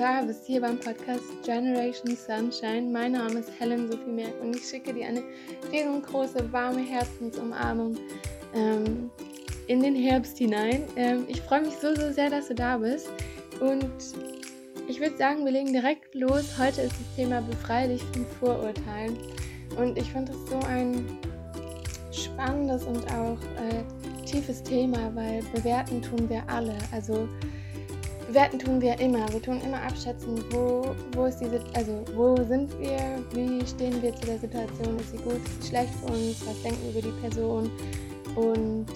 da bist, hier beim Podcast Generation Sunshine. Mein Name ist Helen Sophie Merck und ich schicke dir eine riesengroße, warme Herzensumarmung ähm, in den Herbst hinein. Ähm, ich freue mich so, so sehr, dass du da bist und ich würde sagen, wir legen direkt los. Heute ist das Thema Befreie dich von Vorurteilen und ich finde das so ein spannendes und auch äh, tiefes Thema, weil bewerten tun wir alle. Also Bewerten tun wir immer. Wir tun immer abschätzen, wo, wo ist diese, also wo sind wir, wie stehen wir zu der Situation, ist sie gut, ist sie schlecht für uns, was denken wir über die Person und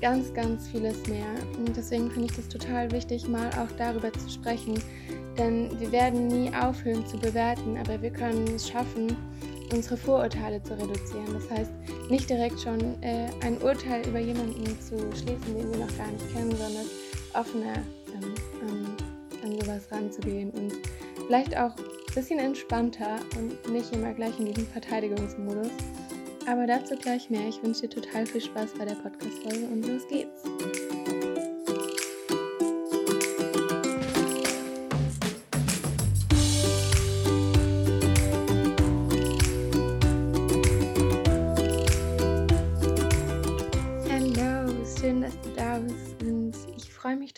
ganz, ganz vieles mehr. Und deswegen finde ich das total wichtig, mal auch darüber zu sprechen. Denn wir werden nie aufhören zu bewerten, aber wir können es schaffen, unsere Vorurteile zu reduzieren. Das heißt, nicht direkt schon äh, ein Urteil über jemanden zu schließen, den wir noch gar nicht kennen, sondern offener sowas ranzugehen und vielleicht auch ein bisschen entspannter und nicht immer gleich in diesem Verteidigungsmodus. Aber dazu gleich mehr. Ich wünsche dir total viel Spaß bei der Podcast-Folge und los geht's.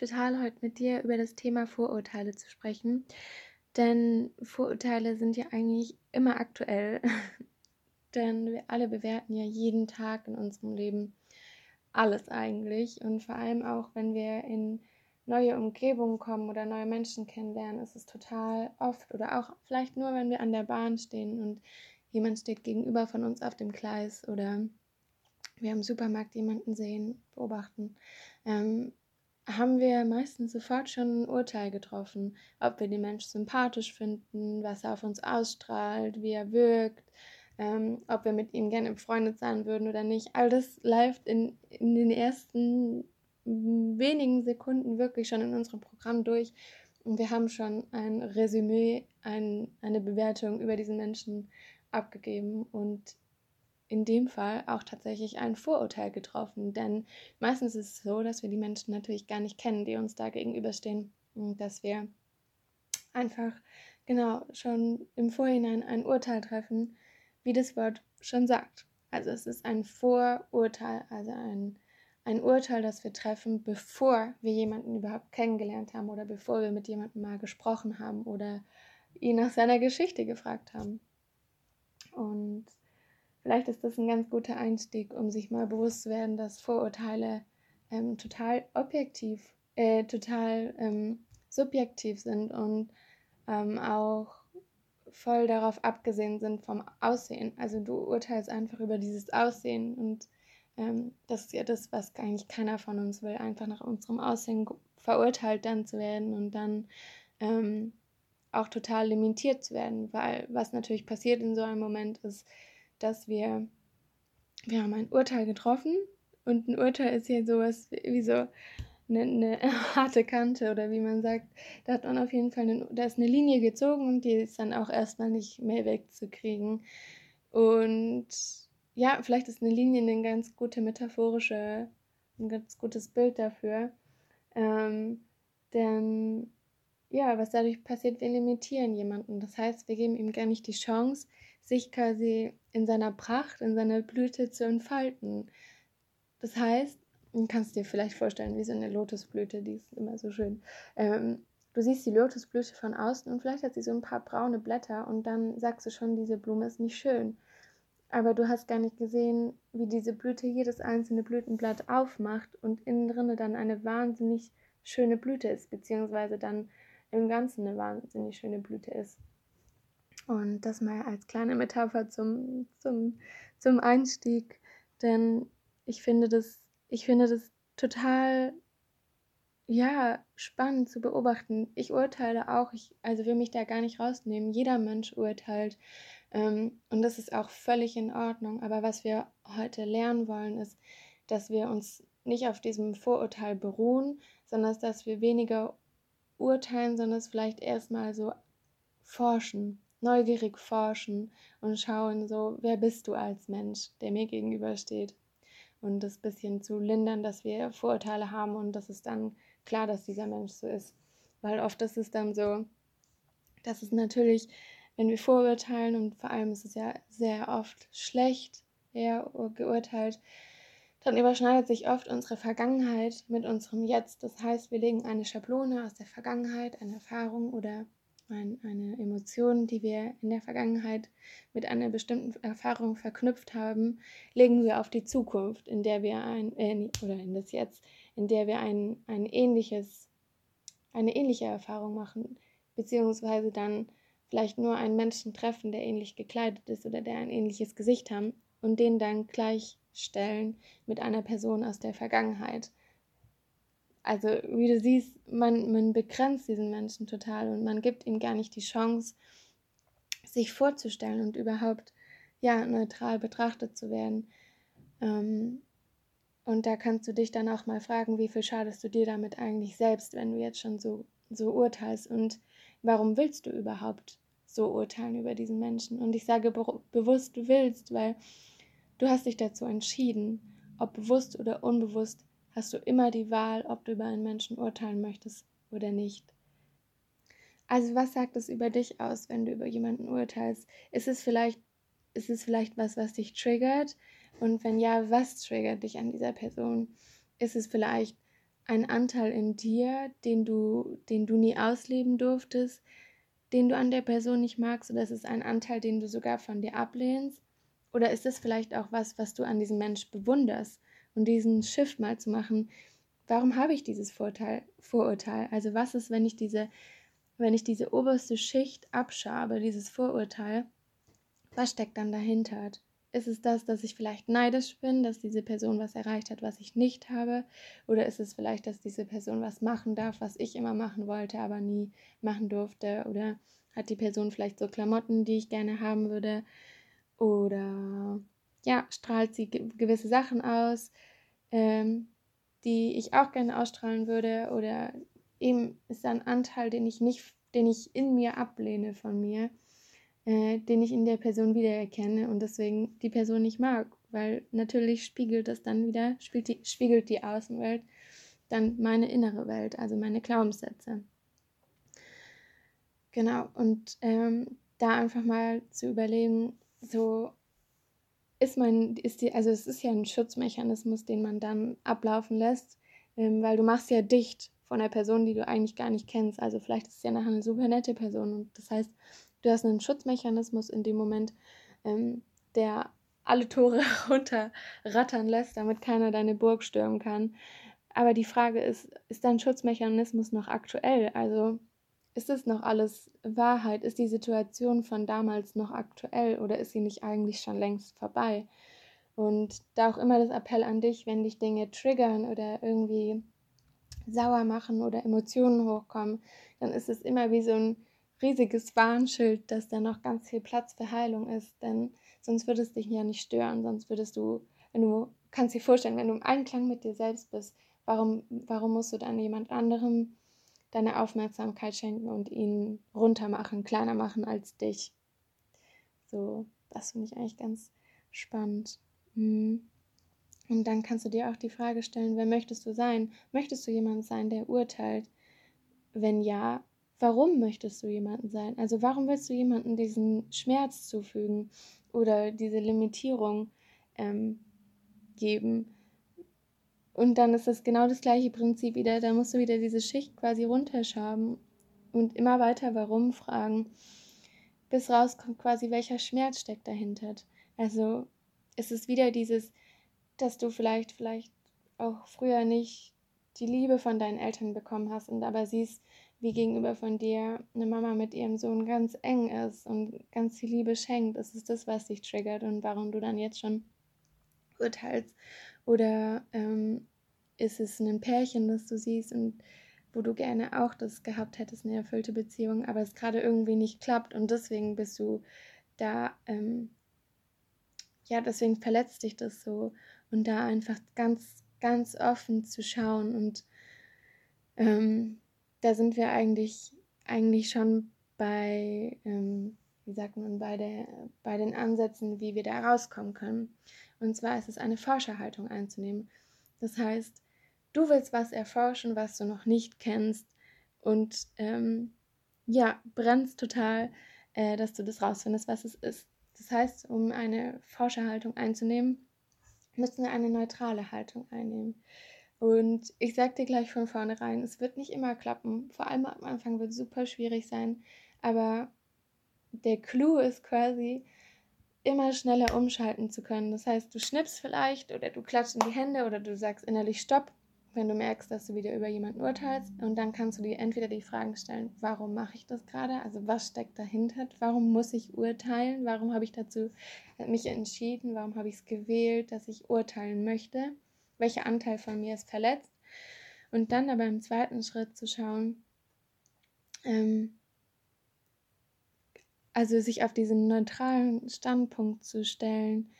Total, heute mit dir über das Thema Vorurteile zu sprechen. Denn Vorurteile sind ja eigentlich immer aktuell. Denn wir alle bewerten ja jeden Tag in unserem Leben alles eigentlich. Und vor allem auch, wenn wir in neue Umgebungen kommen oder neue Menschen kennenlernen, ist es total oft oder auch vielleicht nur, wenn wir an der Bahn stehen und jemand steht gegenüber von uns auf dem Gleis oder wir im Supermarkt jemanden sehen, beobachten, ähm, haben wir meistens sofort schon ein Urteil getroffen, ob wir den Mensch sympathisch finden, was er auf uns ausstrahlt, wie er wirkt, ähm, ob wir mit ihm gerne befreundet sein würden oder nicht. All das läuft in, in den ersten wenigen Sekunden wirklich schon in unserem Programm durch und wir haben schon ein Resümee, ein, eine Bewertung über diesen Menschen abgegeben und in dem Fall auch tatsächlich ein Vorurteil getroffen. Denn meistens ist es so, dass wir die Menschen natürlich gar nicht kennen, die uns da gegenüberstehen. Und dass wir einfach genau schon im Vorhinein ein Urteil treffen, wie das Wort schon sagt. Also es ist ein Vorurteil, also ein, ein Urteil, das wir treffen, bevor wir jemanden überhaupt kennengelernt haben oder bevor wir mit jemandem mal gesprochen haben oder ihn nach seiner Geschichte gefragt haben. Und Vielleicht ist das ein ganz guter Einstieg, um sich mal bewusst zu werden, dass Vorurteile ähm, total objektiv, äh, total ähm, subjektiv sind und ähm, auch voll darauf abgesehen sind vom Aussehen. Also du urteilst einfach über dieses Aussehen und ähm, das ist ja das, was eigentlich keiner von uns will, einfach nach unserem Aussehen verurteilt dann zu werden und dann ähm, auch total limitiert zu werden, weil was natürlich passiert in so einem Moment ist, dass wir, wir haben ein Urteil getroffen und ein Urteil ist ja sowas wie so eine, eine, harte Kante oder wie man sagt, da hat man auf jeden Fall, eine, da ist eine Linie gezogen und die ist dann auch erstmal nicht mehr wegzukriegen. Und ja, vielleicht ist eine Linie eine ganz gute metaphorische, ein ganz gutes Bild dafür. Ähm, denn ja, was dadurch passiert, wir limitieren jemanden. Das heißt, wir geben ihm gar nicht die Chance, sich quasi in seiner Pracht, in seiner Blüte zu entfalten. Das heißt, du kannst dir vielleicht vorstellen, wie so eine Lotusblüte, die ist immer so schön. Ähm, du siehst die Lotusblüte von außen und vielleicht hat sie so ein paar braune Blätter und dann sagst du schon, diese Blume ist nicht schön. Aber du hast gar nicht gesehen, wie diese Blüte jedes einzelne Blütenblatt aufmacht und innen drinne dann eine wahnsinnig schöne Blüte ist, beziehungsweise dann im Ganzen eine wahnsinnig schöne Blüte ist. Und das mal als kleine Metapher zum, zum, zum Einstieg, denn ich finde das, ich finde das total ja, spannend zu beobachten. Ich urteile auch, ich also will mich da gar nicht rausnehmen. Jeder Mensch urteilt. Ähm, und das ist auch völlig in Ordnung. Aber was wir heute lernen wollen, ist, dass wir uns nicht auf diesem Vorurteil beruhen, sondern dass wir weniger urteilen, sondern es vielleicht erstmal so forschen neugierig forschen und schauen, so, wer bist du als Mensch, der mir gegenübersteht. Und das bisschen zu lindern, dass wir Vorurteile haben und das ist dann klar, dass dieser Mensch so ist. Weil oft ist es dann so, Das ist natürlich, wenn wir vorurteilen und vor allem ist es ja sehr oft schlecht eher geurteilt, dann überschneidet sich oft unsere Vergangenheit mit unserem Jetzt. Das heißt, wir legen eine Schablone aus der Vergangenheit, eine Erfahrung oder ein, eine Emotion, die wir in der Vergangenheit mit einer bestimmten Erfahrung verknüpft haben, legen wir auf die Zukunft, in der wir ein, äh, oder in das Jetzt, in der wir ein, ein ähnliches, eine ähnliche Erfahrung machen, beziehungsweise dann vielleicht nur einen Menschen treffen, der ähnlich gekleidet ist oder der ein ähnliches Gesicht haben und den dann gleichstellen mit einer Person aus der Vergangenheit. Also wie du siehst, man, man begrenzt diesen Menschen total und man gibt ihm gar nicht die Chance, sich vorzustellen und überhaupt ja neutral betrachtet zu werden. Ähm, und da kannst du dich dann auch mal fragen, wie viel schadest du dir damit eigentlich selbst, wenn du jetzt schon so, so urteilst und warum willst du überhaupt so urteilen über diesen Menschen? Und ich sage be bewusst, du willst, weil Du hast dich dazu entschieden, ob bewusst oder unbewusst, hast du immer die Wahl, ob du über einen Menschen urteilen möchtest oder nicht. Also was sagt es über dich aus, wenn du über jemanden urteilst? Ist es vielleicht, ist es vielleicht was, was dich triggert? Und wenn ja, was triggert dich an dieser Person? Ist es vielleicht ein Anteil in dir, den du, den du nie ausleben durftest, den du an der Person nicht magst, oder ist es ein Anteil, den du sogar von dir ablehnst? Oder ist es vielleicht auch was, was du an diesem Mensch bewunderst? Und diesen Shift mal zu machen, warum habe ich dieses Vorteil, Vorurteil? Also was ist, wenn ich diese, wenn ich diese oberste Schicht abschabe, dieses Vorurteil, was steckt dann dahinter? Ist es das, dass ich vielleicht neidisch bin, dass diese Person was erreicht hat, was ich nicht habe? Oder ist es vielleicht, dass diese Person was machen darf, was ich immer machen wollte, aber nie machen durfte? Oder hat die Person vielleicht so Klamotten, die ich gerne haben würde? Oder ja, strahlt sie gewisse Sachen aus, ähm, die ich auch gerne ausstrahlen würde. Oder eben ist da ein Anteil, den ich nicht, den ich in mir ablehne von mir, äh, den ich in der Person wiedererkenne und deswegen die Person nicht mag. Weil natürlich spiegelt das dann wieder, spiegelt die, spiegelt die Außenwelt dann meine innere Welt, also meine Glaubenssätze. Genau, und ähm, da einfach mal zu überlegen, so ist man, ist die, also es ist ja ein Schutzmechanismus, den man dann ablaufen lässt, ähm, weil du machst ja dicht von einer Person, die du eigentlich gar nicht kennst. Also vielleicht ist es ja nachher eine super nette Person und das heißt, du hast einen Schutzmechanismus in dem Moment, ähm, der alle Tore runterrattern lässt, damit keiner deine Burg stürmen kann. Aber die Frage ist, ist dein Schutzmechanismus noch aktuell? Also ist es noch alles Wahrheit? Ist die Situation von damals noch aktuell oder ist sie nicht eigentlich schon längst vorbei? Und da auch immer das Appell an dich, wenn dich Dinge triggern oder irgendwie sauer machen oder Emotionen hochkommen, dann ist es immer wie so ein riesiges Warnschild, dass da noch ganz viel Platz für Heilung ist. Denn sonst würde es dich ja nicht stören, sonst würdest du, wenn du kannst dir vorstellen, wenn du im Einklang mit dir selbst bist, warum, warum musst du dann jemand anderem deine Aufmerksamkeit schenken und ihn runter machen, kleiner machen als dich. So, das finde ich eigentlich ganz spannend. Mhm. Und dann kannst du dir auch die Frage stellen, wer möchtest du sein? Möchtest du jemand sein, der urteilt? Wenn ja, warum möchtest du jemanden sein? Also warum willst du jemanden diesen Schmerz zufügen oder diese Limitierung ähm, geben? Und dann ist das genau das gleiche Prinzip wieder. Da musst du wieder diese Schicht quasi runterschaben und immer weiter warum fragen, bis rauskommt quasi, welcher Schmerz steckt dahinter. Also ist es wieder dieses, dass du vielleicht, vielleicht auch früher nicht die Liebe von deinen Eltern bekommen hast und aber siehst, wie gegenüber von dir eine Mama mit ihrem Sohn ganz eng ist und ganz viel Liebe schenkt. Ist das, was dich triggert und warum du dann jetzt schon urteilst. Oder ähm, ist es ein Pärchen, das du siehst und wo du gerne auch das gehabt hättest, eine erfüllte Beziehung, aber es gerade irgendwie nicht klappt und deswegen bist du da, ähm, ja, deswegen verletzt dich das so und da einfach ganz, ganz offen zu schauen und ähm, da sind wir eigentlich, eigentlich schon bei, ähm, wie sagt man, bei, der, bei den Ansätzen, wie wir da rauskommen können. Und zwar ist es eine Forscherhaltung einzunehmen. Das heißt, du willst was erforschen, was du noch nicht kennst und ähm, ja, brennst total, äh, dass du das rausfindest, was es ist. Das heißt, um eine Forscherhaltung einzunehmen, müssen wir eine neutrale Haltung einnehmen. Und ich sag dir gleich von vornherein, es wird nicht immer klappen. Vor allem am Anfang wird es super schwierig sein. Aber der Clou ist quasi, immer schneller umschalten zu können. Das heißt, du schnippst vielleicht oder du klatschst in die Hände oder du sagst innerlich Stopp, wenn du merkst, dass du wieder über jemanden urteilst. Und dann kannst du dir entweder die Fragen stellen, warum mache ich das gerade? Also was steckt dahinter? Warum muss ich urteilen? Warum habe ich dazu mich entschieden? Warum habe ich es gewählt, dass ich urteilen möchte? Welcher Anteil von mir ist verletzt? Und dann aber im zweiten Schritt zu schauen, ähm, also sich auf diesen neutralen Standpunkt zu stellen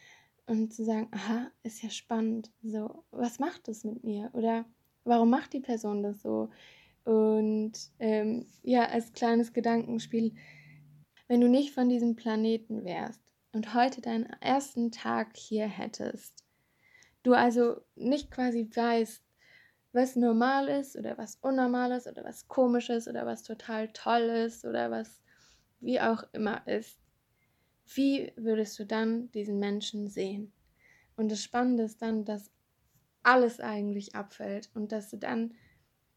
und zu sagen, aha, ist ja spannend. So, was macht das mit mir? Oder warum macht die Person das so? Und ähm, ja, als kleines Gedankenspiel, wenn du nicht von diesem Planeten wärst und heute deinen ersten Tag hier hättest, du also nicht quasi weißt, was normal ist oder was unnormal ist oder was komisch ist oder was total toll ist oder was wie auch immer ist, wie würdest du dann diesen Menschen sehen? Und das Spannende ist dann, dass alles eigentlich abfällt und dass du dann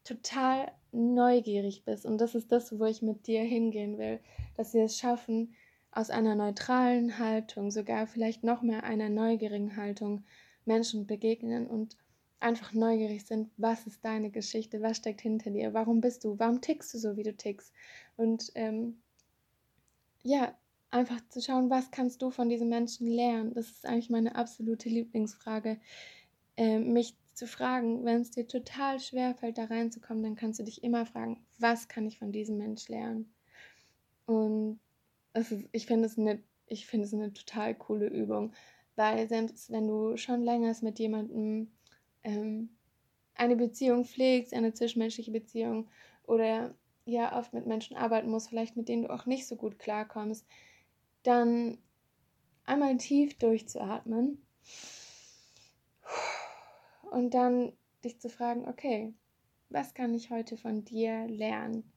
total neugierig bist. Und das ist das, wo ich mit dir hingehen will, dass wir es schaffen, aus einer neutralen Haltung, sogar vielleicht noch mehr einer neugierigen Haltung, Menschen begegnen und einfach neugierig sind, was ist deine Geschichte, was steckt hinter dir, warum bist du, warum tickst du so, wie du tickst. Und ähm, ja, einfach zu schauen, was kannst du von diesen Menschen lernen. Das ist eigentlich meine absolute Lieblingsfrage. Äh, mich zu fragen, wenn es dir total schwer fällt, da reinzukommen, dann kannst du dich immer fragen, was kann ich von diesem Mensch lernen? Und ist, ich finde es eine, ich eine total coole Übung, weil selbst wenn du schon länger mit jemandem ähm, eine Beziehung pflegst, eine zwischenmenschliche Beziehung oder ja oft mit Menschen arbeiten musst, vielleicht mit denen du auch nicht so gut klarkommst, dann einmal tief durchzuatmen und dann dich zu fragen, okay, was kann ich heute von dir lernen?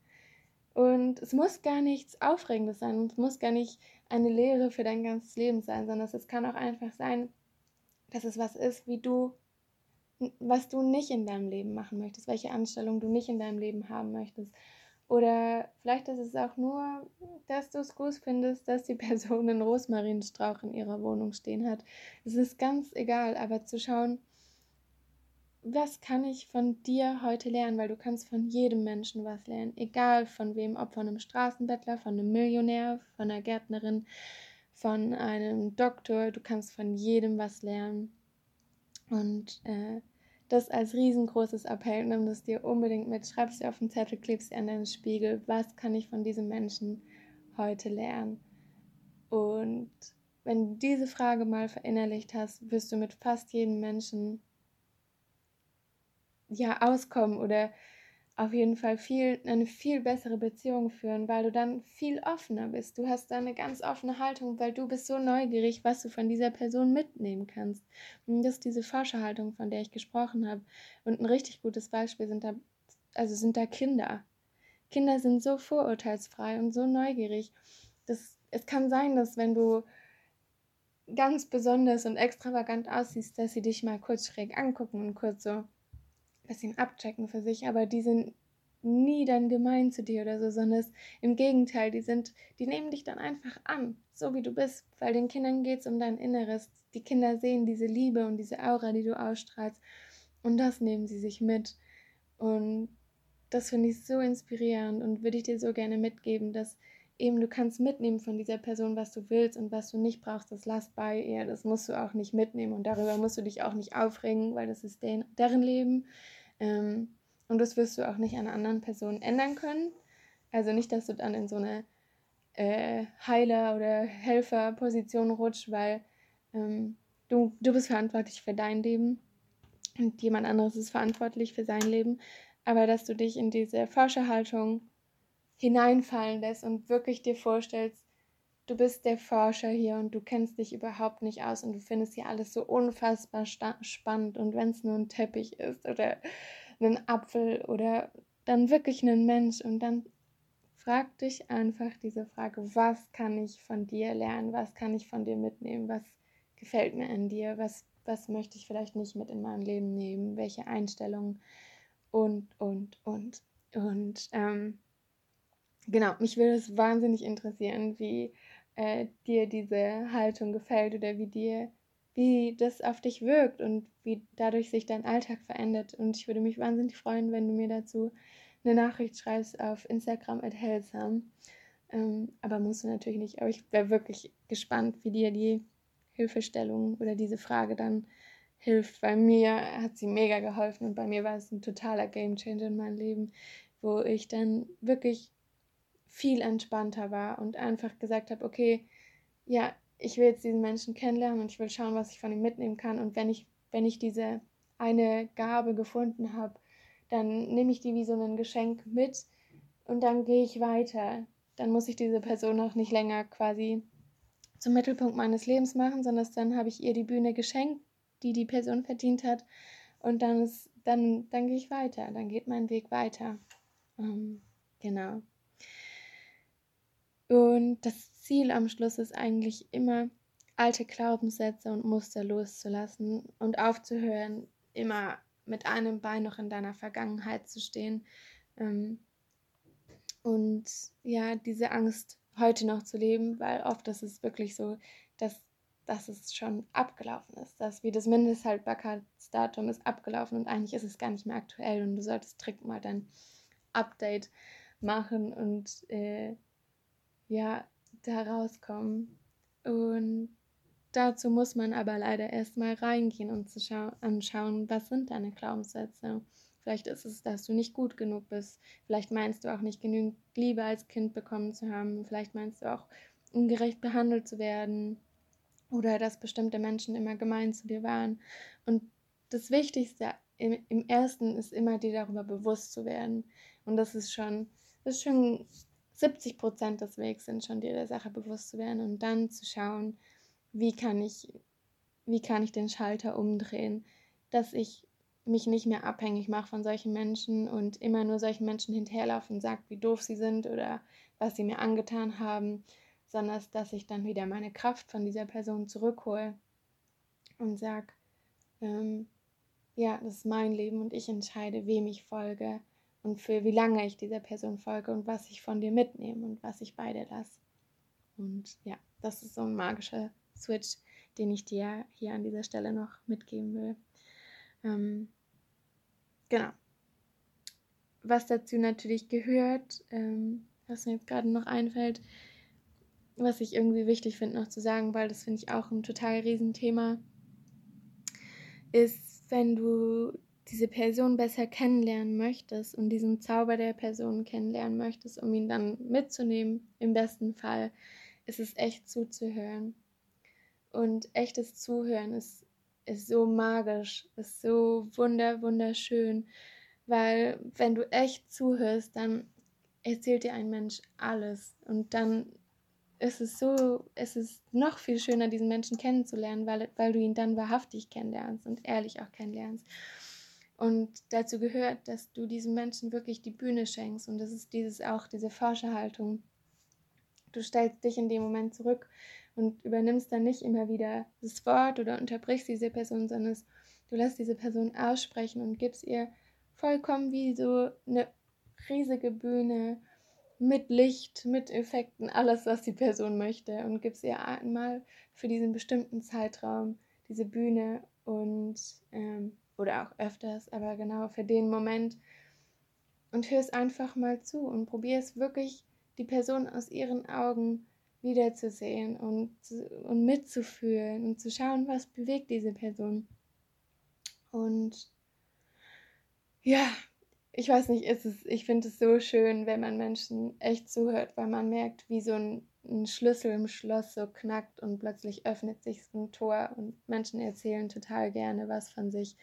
Und es muss gar nichts Aufregendes sein es muss gar nicht eine Lehre für dein ganzes Leben sein, sondern es kann auch einfach sein, dass es was ist, wie du, was du nicht in deinem Leben machen möchtest, welche Anstellung du nicht in deinem Leben haben möchtest. Oder vielleicht ist es auch nur, dass du es gut findest, dass die Person einen Rosmarinstrauch in ihrer Wohnung stehen hat. Es ist ganz egal, aber zu schauen, was kann ich von dir heute lernen, weil du kannst von jedem Menschen was lernen, egal von wem, ob von einem Straßenbettler, von einem Millionär, von einer Gärtnerin, von einem Doktor, du kannst von jedem was lernen. Und äh, das als riesengroßes Appell, nimm das dir unbedingt mit, schreib es dir auf den Zettel, klebst dir an deinen Spiegel, was kann ich von diesem Menschen heute lernen? Und wenn du diese Frage mal verinnerlicht hast, wirst du mit fast jedem Menschen ja auskommen oder auf jeden Fall viel, eine viel bessere Beziehung führen, weil du dann viel offener bist. Du hast da eine ganz offene Haltung, weil du bist so neugierig, was du von dieser Person mitnehmen kannst. Und das ist diese Forscherhaltung, von der ich gesprochen habe. Und ein richtig gutes Beispiel sind da, also sind da Kinder. Kinder sind so vorurteilsfrei und so neugierig. Das, es kann sein, dass wenn du ganz besonders und extravagant aussiehst, dass sie dich mal kurz schräg angucken und kurz so bisschen abchecken für sich, aber die sind nie dann gemein zu dir oder so, sondern es, im Gegenteil, die sind, die nehmen dich dann einfach an, so wie du bist, weil den Kindern geht es um dein Inneres. Die Kinder sehen diese Liebe und diese Aura, die du ausstrahlst und das nehmen sie sich mit. Und das finde ich so inspirierend und würde ich dir so gerne mitgeben, dass eben du kannst mitnehmen von dieser Person, was du willst und was du nicht brauchst, das lass bei ihr. Das musst du auch nicht mitnehmen und darüber musst du dich auch nicht aufregen, weil das ist deren, deren Leben. Ähm, und das wirst du auch nicht an anderen Personen ändern können. Also nicht, dass du dann in so eine äh, Heiler- oder Helferposition rutscht, weil ähm, du, du bist verantwortlich für dein Leben und jemand anderes ist verantwortlich für sein Leben. Aber dass du dich in diese Forscherhaltung hineinfallen lässt und wirklich dir vorstellst, du bist der Forscher hier und du kennst dich überhaupt nicht aus und du findest hier alles so unfassbar spannend und wenn es nur ein Teppich ist oder ein Apfel oder dann wirklich ein Mensch und dann frag dich einfach diese Frage, was kann ich von dir lernen, was kann ich von dir mitnehmen, was gefällt mir an dir, was, was möchte ich vielleicht nicht mit in mein Leben nehmen, welche Einstellungen und, und, und. Und ähm, genau, mich würde es wahnsinnig interessieren, wie äh, dir diese Haltung gefällt oder wie dir, wie das auf dich wirkt und wie dadurch sich dein Alltag verändert. Und ich würde mich wahnsinnig freuen, wenn du mir dazu eine Nachricht schreibst auf Instagram at hellsam. Ähm, aber musst du natürlich nicht. Aber ich wäre wirklich gespannt, wie dir die Hilfestellung oder diese Frage dann hilft. Bei mir hat sie mega geholfen und bei mir war es ein totaler Gamechanger in meinem Leben, wo ich dann wirklich viel entspannter war und einfach gesagt habe, okay, ja, ich will jetzt diesen Menschen kennenlernen und ich will schauen, was ich von ihm mitnehmen kann. Und wenn ich, wenn ich diese eine Gabe gefunden habe, dann nehme ich die wie so ein Geschenk mit und dann gehe ich weiter. Dann muss ich diese Person auch nicht länger quasi zum Mittelpunkt meines Lebens machen, sondern dann habe ich ihr die Bühne geschenkt, die die Person verdient hat. Und dann, ist, dann, dann gehe ich weiter, dann geht mein Weg weiter. Ähm, genau. Und das Ziel am Schluss ist eigentlich immer, alte Glaubenssätze und Muster loszulassen und aufzuhören, immer mit einem Bein noch in deiner Vergangenheit zu stehen. Ähm, und ja, diese Angst heute noch zu leben, weil oft ist es wirklich so, dass, dass es schon abgelaufen ist, dass wie das Mindesthaltbarkeitsdatum ist abgelaufen und eigentlich ist es gar nicht mehr aktuell und du solltest dringend mal dein Update machen und äh, ja, da rauskommen. Und dazu muss man aber leider erstmal reingehen und zu anschauen, was sind deine Glaubenssätze. Vielleicht ist es, dass du nicht gut genug bist. Vielleicht meinst du auch nicht genügend Liebe als Kind bekommen zu haben. Vielleicht meinst du auch ungerecht behandelt zu werden. Oder dass bestimmte Menschen immer gemein zu dir waren. Und das Wichtigste im, im ersten ist immer, dir darüber bewusst zu werden. Und das ist schon, das ist schon 70 Prozent des Wegs sind schon dir der Sache bewusst zu werden und dann zu schauen, wie kann ich, wie kann ich den Schalter umdrehen, dass ich mich nicht mehr abhängig mache von solchen Menschen und immer nur solchen Menschen hinterherlaufe und sage, wie doof sie sind oder was sie mir angetan haben, sondern dass ich dann wieder meine Kraft von dieser Person zurückhole und sage, ähm, ja, das ist mein Leben und ich entscheide, wem ich folge und für wie lange ich dieser Person folge und was ich von dir mitnehme und was ich bei dir lasse. Und ja, das ist so ein magischer Switch, den ich dir hier an dieser Stelle noch mitgeben will. Ähm, genau. Was dazu natürlich gehört, ähm, was mir jetzt gerade noch einfällt, was ich irgendwie wichtig finde noch zu sagen, weil das finde ich auch ein total Riesenthema, ist, wenn du diese Person besser kennenlernen möchtest und diesen Zauber der Person kennenlernen möchtest, um ihn dann mitzunehmen, im besten Fall, ist es echt zuzuhören. Und echtes Zuhören ist, ist so magisch, ist so wunder, wunderschön, weil wenn du echt zuhörst, dann erzählt dir ein Mensch alles und dann ist es so, es ist noch viel schöner, diesen Menschen kennenzulernen, weil, weil du ihn dann wahrhaftig kennenlernst und ehrlich auch kennenlernst. Und dazu gehört, dass du diesen Menschen wirklich die Bühne schenkst. Und das ist dieses auch, diese Forscherhaltung. Du stellst dich in dem Moment zurück und übernimmst dann nicht immer wieder das Wort oder unterbrichst diese Person, sondern du lässt diese Person aussprechen und gibst ihr vollkommen wie so eine riesige Bühne mit Licht, mit Effekten, alles, was die Person möchte und gibst ihr einmal für diesen bestimmten Zeitraum diese Bühne und ähm, oder auch öfters, aber genau für den Moment und hörst einfach mal zu und probierst wirklich die Person aus ihren Augen wiederzusehen und, und mitzufühlen und zu schauen, was bewegt diese Person. Und ja, ich weiß nicht, ist es, ich finde es so schön, wenn man Menschen echt zuhört, weil man merkt, wie so ein, ein Schlüssel im Schloss so knackt und plötzlich öffnet sich ein Tor und Menschen erzählen total gerne was von sich.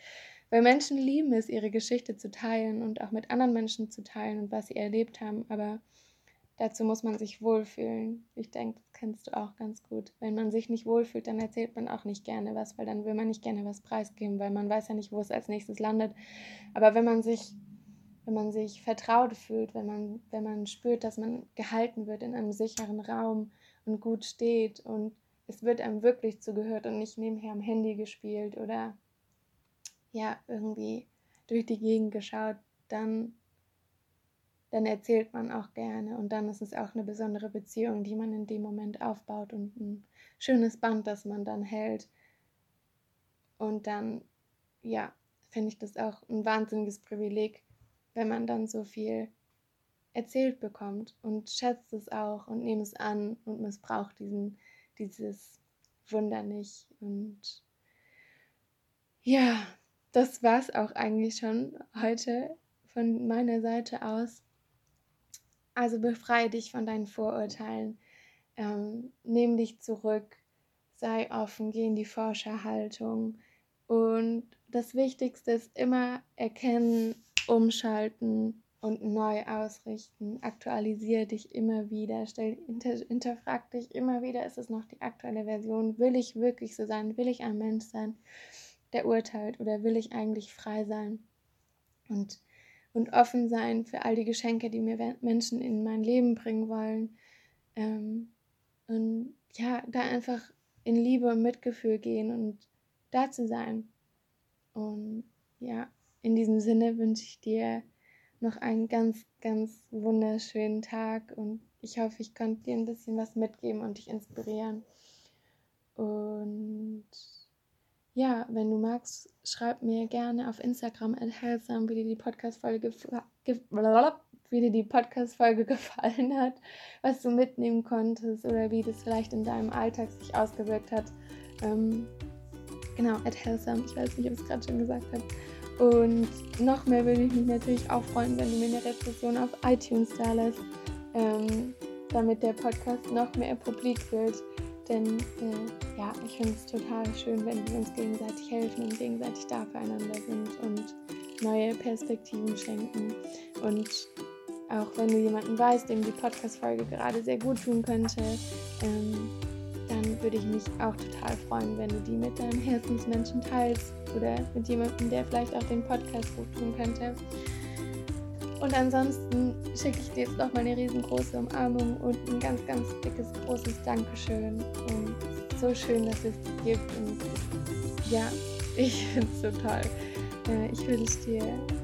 Weil Menschen lieben es, ihre Geschichte zu teilen und auch mit anderen Menschen zu teilen und was sie erlebt haben, aber dazu muss man sich wohlfühlen. Ich denke, das kennst du auch ganz gut. Wenn man sich nicht wohlfühlt, dann erzählt man auch nicht gerne was, weil dann will man nicht gerne was preisgeben, weil man weiß ja nicht, wo es als nächstes landet. Aber wenn man sich wenn man sich vertraut fühlt, wenn man, wenn man spürt, dass man gehalten wird in einem sicheren Raum und gut steht und es wird einem wirklich zugehört und nicht nebenher am Handy gespielt oder ja, irgendwie durch die Gegend geschaut, dann, dann erzählt man auch gerne und dann ist es auch eine besondere Beziehung, die man in dem Moment aufbaut und ein schönes Band, das man dann hält. Und dann, ja, finde ich das auch ein wahnsinniges Privileg, wenn man dann so viel erzählt bekommt und schätzt es auch und nimmt es an und missbraucht diesen, dieses Wunder nicht. Und ja, das war es auch eigentlich schon heute von meiner Seite aus. Also befreie dich von deinen Vorurteilen, ähm, nimm dich zurück, sei offen, geh in die Forscherhaltung. Und das Wichtigste ist immer erkennen, umschalten und neu ausrichten. Aktualisiere dich immer wieder, stell, hinter, hinterfrag dich immer wieder, ist es noch die aktuelle Version? Will ich wirklich so sein? Will ich ein Mensch sein? der urteilt oder will ich eigentlich frei sein und, und offen sein für all die Geschenke, die mir Menschen in mein Leben bringen wollen. Ähm, und ja, da einfach in Liebe und Mitgefühl gehen und da zu sein. Und ja, in diesem Sinne wünsche ich dir noch einen ganz, ganz wunderschönen Tag und ich hoffe, ich konnte dir ein bisschen was mitgeben und dich inspirieren. Und ja, wenn du magst, schreib mir gerne auf Instagram Hellsam, wie dir die Podcast-Folge wie dir die Podcast-Folge gefallen hat, was du mitnehmen konntest oder wie das vielleicht in deinem Alltag sich ausgewirkt hat. Ähm, genau, at Hellsam, ich weiß nicht, ob ich es gerade schon gesagt habe. Und noch mehr würde ich mich natürlich auch freuen, wenn du mir eine Rezession auf iTunes da lässt, ähm, damit der Podcast noch mehr publik wird. Denn äh, ja, ich finde es total schön, wenn wir uns gegenseitig helfen und gegenseitig da füreinander sind und neue Perspektiven schenken. Und auch wenn du jemanden weißt, dem die Podcast-Folge gerade sehr gut tun könnte, ähm, dann würde ich mich auch total freuen, wenn du die mit deinem Herzensmenschen teilst oder mit jemandem, der vielleicht auch den Podcast gut tun könnte. Und ansonsten schicke ich dir jetzt noch mal eine riesengroße Umarmung und ein ganz, ganz dickes, großes Dankeschön. Und so schön, dass es dich gibt. Und ja, ich finde es so toll. Äh, ich wünsche dir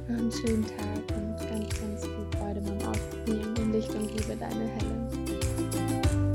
einen schönen Tag und ganz, ganz viel Freude beim Aufnehmen in Licht und Liebe, deine Helen.